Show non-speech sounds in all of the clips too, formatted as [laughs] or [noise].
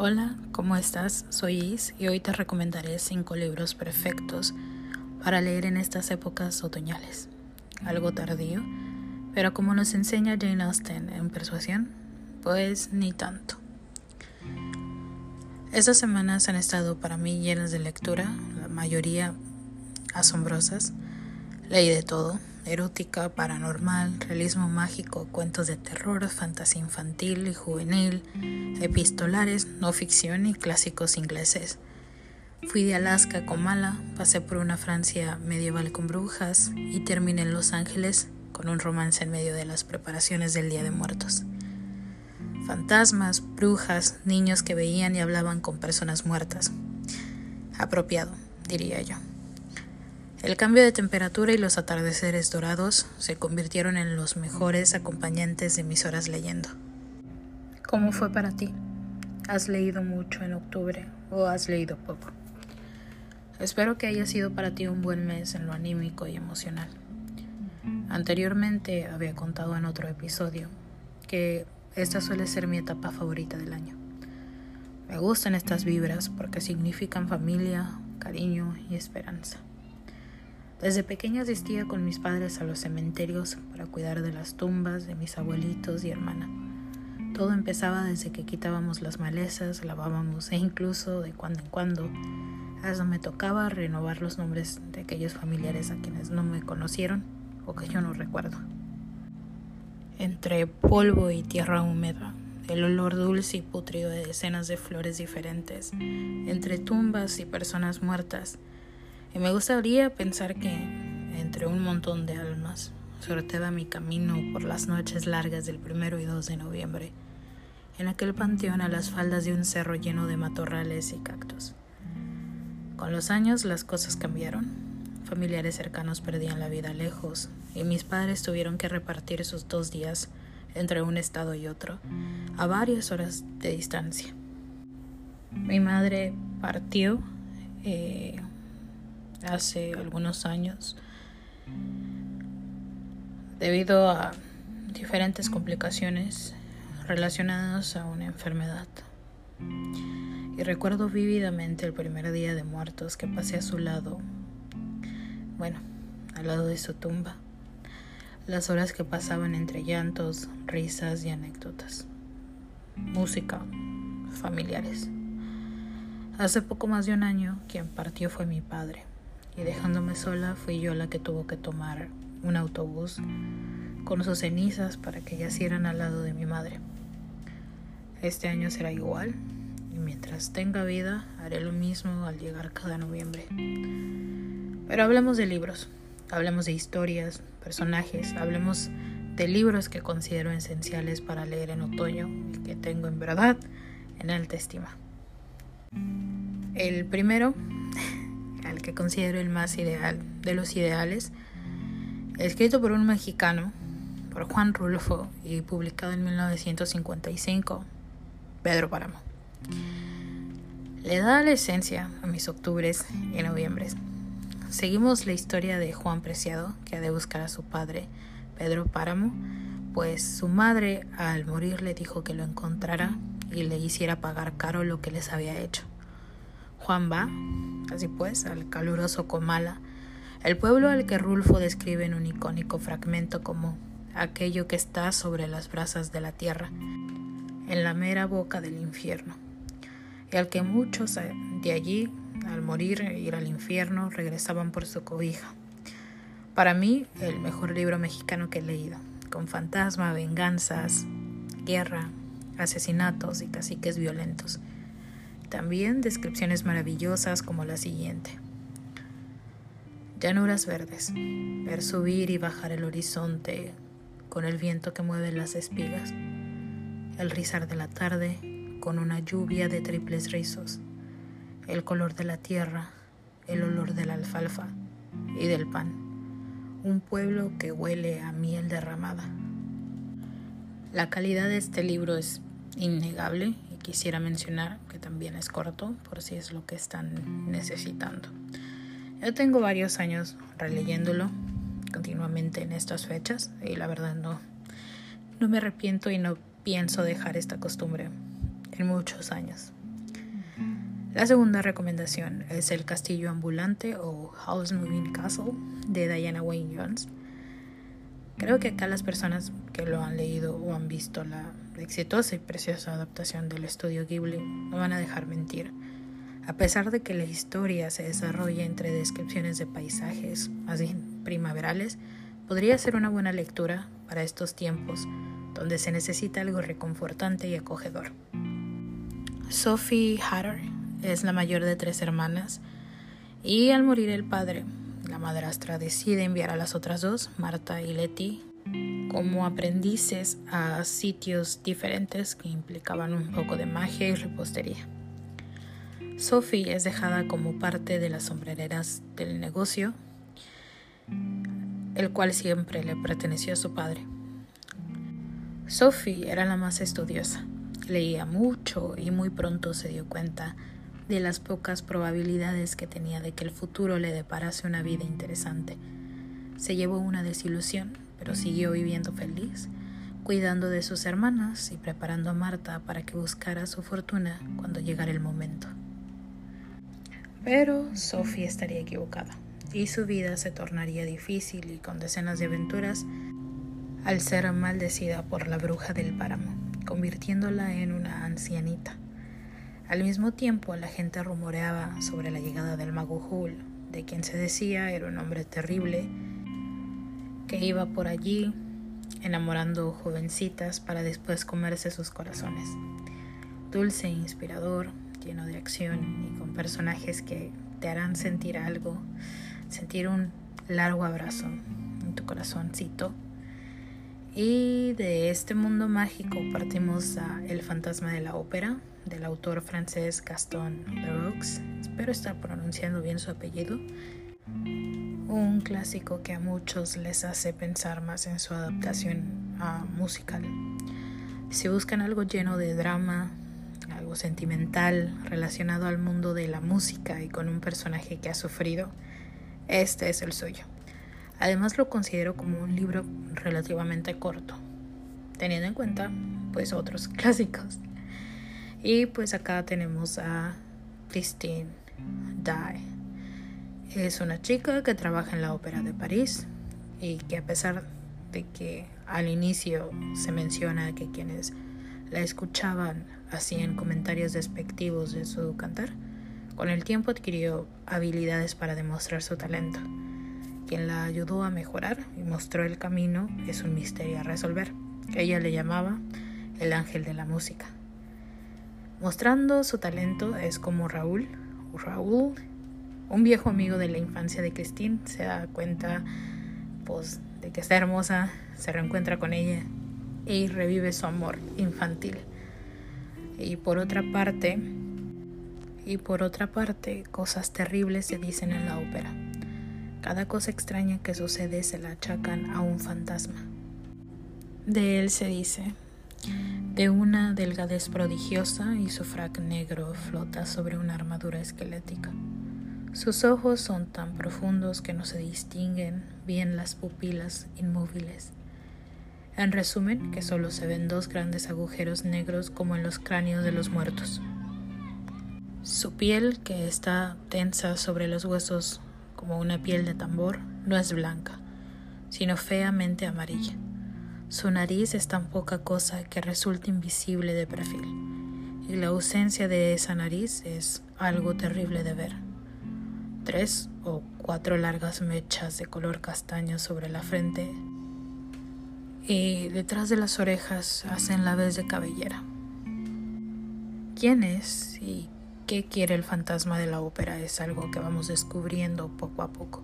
Hola, ¿cómo estás? Soy Is y hoy te recomendaré cinco libros perfectos para leer en estas épocas otoñales. Algo tardío, pero como nos enseña Jane Austen en Persuasión, pues ni tanto. Estas semanas han estado para mí llenas de lectura, la mayoría asombrosas. Leí de todo, erótica, paranormal, realismo mágico, cuentos de terror, fantasía infantil y juvenil, epistolares, no ficción y clásicos ingleses. Fui de Alaska a Comala, pasé por una Francia medieval con brujas y terminé en Los Ángeles con un romance en medio de las preparaciones del Día de Muertos. Fantasmas, brujas, niños que veían y hablaban con personas muertas. Apropiado, diría yo. El cambio de temperatura y los atardeceres dorados se convirtieron en los mejores acompañantes de mis horas leyendo. ¿Cómo fue para ti? ¿Has leído mucho en octubre o has leído poco? Espero que haya sido para ti un buen mes en lo anímico y emocional. Anteriormente había contado en otro episodio que esta suele ser mi etapa favorita del año. Me gustan estas vibras porque significan familia, cariño y esperanza. Desde pequeña asistía con mis padres a los cementerios para cuidar de las tumbas de mis abuelitos y hermana. Todo empezaba desde que quitábamos las malezas, lavábamos e incluso de cuando en cuando hasta me tocaba renovar los nombres de aquellos familiares a quienes no me conocieron o que yo no recuerdo. Entre polvo y tierra húmeda, el olor dulce y putrido de decenas de flores diferentes, entre tumbas y personas muertas, y me gustaría pensar que entre un montón de almas sorteaba mi camino por las noches largas del primero y 2 de noviembre, en aquel panteón a las faldas de un cerro lleno de matorrales y cactus. Con los años las cosas cambiaron. Familiares cercanos perdían la vida lejos y mis padres tuvieron que repartir sus dos días entre un estado y otro, a varias horas de distancia. Mi madre partió eh, hace algunos años debido a diferentes complicaciones relacionadas a una enfermedad. Y recuerdo vívidamente el primer día de muertos que pasé a su lado, bueno, al lado de su tumba, las horas que pasaban entre llantos, risas y anécdotas, música, familiares. Hace poco más de un año quien partió fue mi padre y dejándome sola fui yo la que tuvo que tomar un autobús con sus cenizas para que yacieran al lado de mi madre. Este año será igual y mientras tenga vida haré lo mismo al llegar cada noviembre. Pero hablemos de libros, hablemos de historias, personajes, hablemos de libros que considero esenciales para leer en otoño y que tengo en verdad en alta estima. El primero que considero el más ideal de los ideales, escrito por un mexicano, por Juan Rulfo y publicado en 1955, Pedro Páramo. Le da la esencia a mis octubres y noviembres. Seguimos la historia de Juan Preciado, que ha de buscar a su padre, Pedro Páramo, pues su madre al morir le dijo que lo encontrara y le hiciera pagar caro lo que les había hecho. Juan va, así pues, al caluroso Comala, el pueblo al que Rulfo describe en un icónico fragmento como aquello que está sobre las brasas de la tierra, en la mera boca del infierno, y al que muchos de allí, al morir e ir al infierno, regresaban por su cobija. Para mí, el mejor libro mexicano que he leído, con fantasma, venganzas, guerra, asesinatos y caciques violentos. También descripciones maravillosas como la siguiente. Llanuras verdes, ver subir y bajar el horizonte con el viento que mueve las espigas, el rizar de la tarde con una lluvia de triples rizos, el color de la tierra, el olor de la alfalfa y del pan, un pueblo que huele a miel derramada. La calidad de este libro es innegable quisiera mencionar que también es corto por si es lo que están necesitando. Yo tengo varios años releyéndolo continuamente en estas fechas y la verdad no, no me arrepiento y no pienso dejar esta costumbre en muchos años. La segunda recomendación es El Castillo Ambulante o House Moving Castle de Diana Wayne Jones. Creo que acá las personas que lo han leído o han visto la exitosa y preciosa adaptación del estudio Ghibli no van a dejar mentir. A pesar de que la historia se desarrolla entre descripciones de paisajes bien primaverales, podría ser una buena lectura para estos tiempos donde se necesita algo reconfortante y acogedor. Sophie Hatter es la mayor de tres hermanas y al morir el padre, la madrastra decide enviar a las otras dos, Marta y Letty, como aprendices a sitios diferentes que implicaban un poco de magia y repostería. Sophie es dejada como parte de las sombrereras del negocio, el cual siempre le perteneció a su padre. Sophie era la más estudiosa, leía mucho y muy pronto se dio cuenta de las pocas probabilidades que tenía de que el futuro le deparase una vida interesante. Se llevó una desilusión, pero siguió viviendo feliz, cuidando de sus hermanas y preparando a Marta para que buscara su fortuna cuando llegara el momento. Pero Sophie estaría equivocada y su vida se tornaría difícil y con decenas de aventuras al ser maldecida por la bruja del páramo, convirtiéndola en una ancianita. Al mismo tiempo, la gente rumoreaba sobre la llegada del mago Hul, de quien se decía era un hombre terrible que iba por allí enamorando jovencitas para después comerse sus corazones. Dulce e inspirador, lleno de acción y con personajes que te harán sentir algo, sentir un largo abrazo en tu corazoncito. Y de este mundo mágico partimos a El fantasma de la ópera, del autor francés Gaston Leroux, espero estar pronunciando bien su apellido, un clásico que a muchos les hace pensar más en su adaptación musical. Si buscan algo lleno de drama, algo sentimental relacionado al mundo de la música y con un personaje que ha sufrido, este es el suyo. Además lo considero como un libro relativamente corto, teniendo en cuenta pues otros [laughs] clásicos. Y pues acá tenemos a Christine Dye. Es una chica que trabaja en la Ópera de París y que a pesar de que al inicio se menciona que quienes la escuchaban hacían comentarios despectivos de su cantar, con el tiempo adquirió habilidades para demostrar su talento. Quien la ayudó a mejorar y mostró el camino es un misterio a resolver. Ella le llamaba el ángel de la música. Mostrando su talento es como Raúl, Raúl, un viejo amigo de la infancia de Christine, se da cuenta pues, de que está hermosa, se reencuentra con ella y revive su amor infantil. Y por otra parte, y por otra parte, cosas terribles se dicen en la ópera. Cada cosa extraña que sucede se la achacan a un fantasma. De él se dice, de una delgadez prodigiosa y su frac negro flota sobre una armadura esquelética. Sus ojos son tan profundos que no se distinguen bien las pupilas inmóviles. En resumen, que solo se ven dos grandes agujeros negros como en los cráneos de los muertos. Su piel, que está tensa sobre los huesos como una piel de tambor, no es blanca, sino feamente amarilla. Su nariz es tan poca cosa que resulta invisible de perfil, y la ausencia de esa nariz es algo terrible de ver. Tres o cuatro largas mechas de color castaño sobre la frente y detrás de las orejas hacen la vez de cabellera. ¿Quién es y qué quiere el fantasma de la ópera? Es algo que vamos descubriendo poco a poco.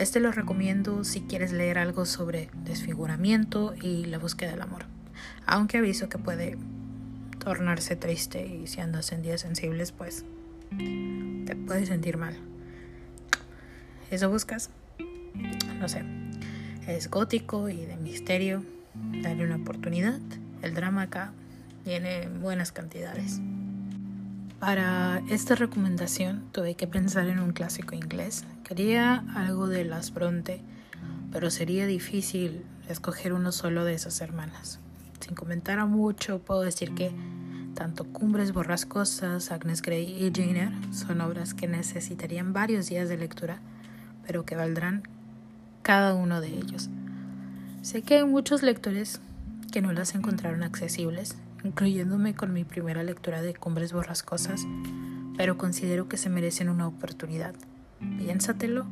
Este lo recomiendo si quieres leer algo sobre desfiguramiento y la búsqueda del amor. Aunque aviso que puede tornarse triste y si andas en días sensibles, pues te puedes sentir mal. ¿Eso buscas? No sé. Es gótico y de misterio. Dale una oportunidad. El drama acá tiene buenas cantidades. Para esta recomendación tuve que pensar en un clásico inglés. Quería algo de Las Bronte, pero sería difícil escoger uno solo de esas hermanas. Sin comentar mucho, puedo decir que tanto Cumbres Borrascosas, Agnes Grey y Jane Eyre son obras que necesitarían varios días de lectura, pero que valdrán cada uno de ellos. Sé que hay muchos lectores que no las encontraron accesibles, incluyéndome con mi primera lectura de Cumbres Borrascosas, pero considero que se merecen una oportunidad. Piénsatelo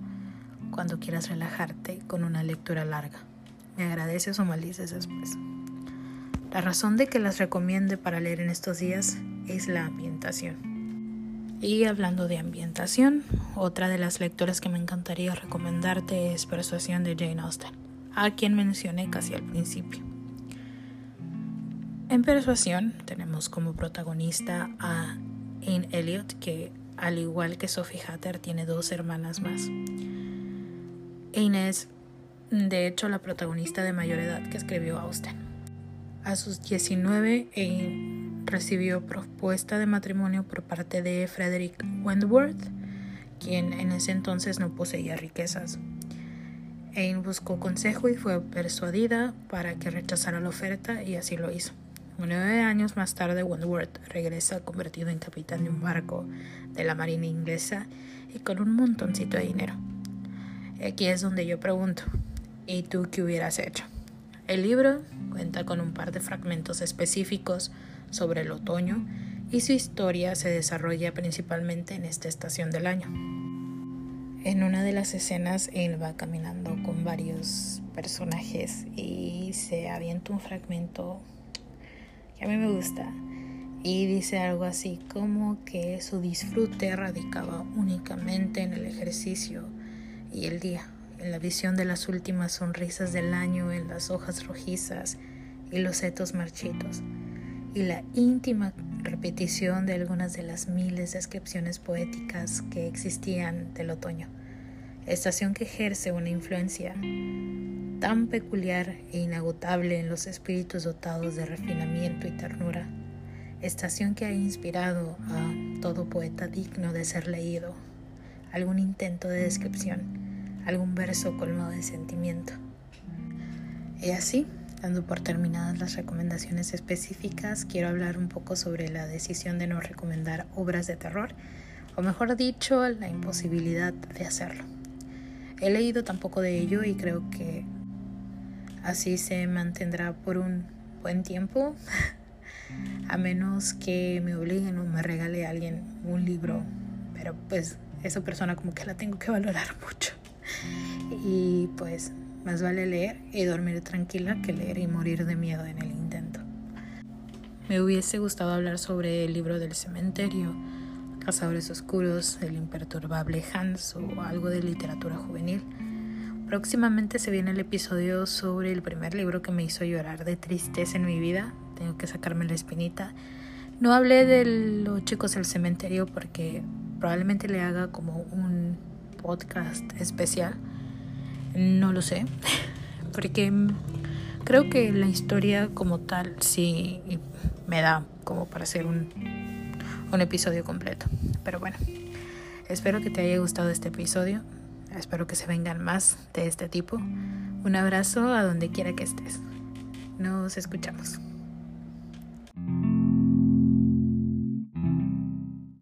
cuando quieras relajarte con una lectura larga. Me agradeces o maldices después. La razón de que las recomiende para leer en estos días es la ambientación. Y hablando de ambientación, otra de las lecturas que me encantaría recomendarte es Persuasión de Jane Austen, a quien mencioné casi al principio. En Persuasión tenemos como protagonista a Anne Elliot, que al igual que Sophie Hatter tiene dos hermanas más. Anne es, de hecho, la protagonista de mayor edad que escribió Austen. A sus 19 recibió propuesta de matrimonio por parte de Frederick Wentworth, quien en ese entonces no poseía riquezas. Anne buscó consejo y fue persuadida para que rechazara la oferta y así lo hizo. Nueve años más tarde, Wentworth regresa convertido en capitán de un barco de la marina inglesa y con un montoncito de dinero. Aquí es donde yo pregunto, ¿y tú qué hubieras hecho? El libro cuenta con un par de fragmentos específicos sobre el otoño y su historia se desarrolla principalmente en esta estación del año. En una de las escenas, él va caminando con varios personajes y se avienta un fragmento que a mí me gusta. Y dice algo así como que su disfrute radicaba únicamente en el ejercicio y el día en la visión de las últimas sonrisas del año en las hojas rojizas y los setos marchitos, y la íntima repetición de algunas de las miles de descripciones poéticas que existían del otoño, estación que ejerce una influencia tan peculiar e inagotable en los espíritus dotados de refinamiento y ternura, estación que ha inspirado a todo poeta digno de ser leído, algún intento de descripción algún verso colmado de sentimiento. Y así, dando por terminadas las recomendaciones específicas, quiero hablar un poco sobre la decisión de no recomendar obras de terror, o mejor dicho, la imposibilidad de hacerlo. He leído tan poco de ello y creo que así se mantendrá por un buen tiempo, [laughs] a menos que me obliguen o me regale alguien un libro, pero pues esa persona como que la tengo que valorar [laughs] mucho. Y pues más vale leer y dormir tranquila que leer y morir de miedo en el intento. Me hubiese gustado hablar sobre el libro del cementerio, Cazadores Oscuros, el imperturbable Hans o algo de literatura juvenil. Próximamente se viene el episodio sobre el primer libro que me hizo llorar de tristeza en mi vida. Tengo que sacarme la espinita. No hablé de los chicos del cementerio porque probablemente le haga como un podcast especial. No lo sé, [laughs] porque creo que la historia como tal sí me da como para hacer un, un episodio completo. Pero bueno, espero que te haya gustado este episodio. Espero que se vengan más de este tipo. Un abrazo a donde quiera que estés. Nos escuchamos.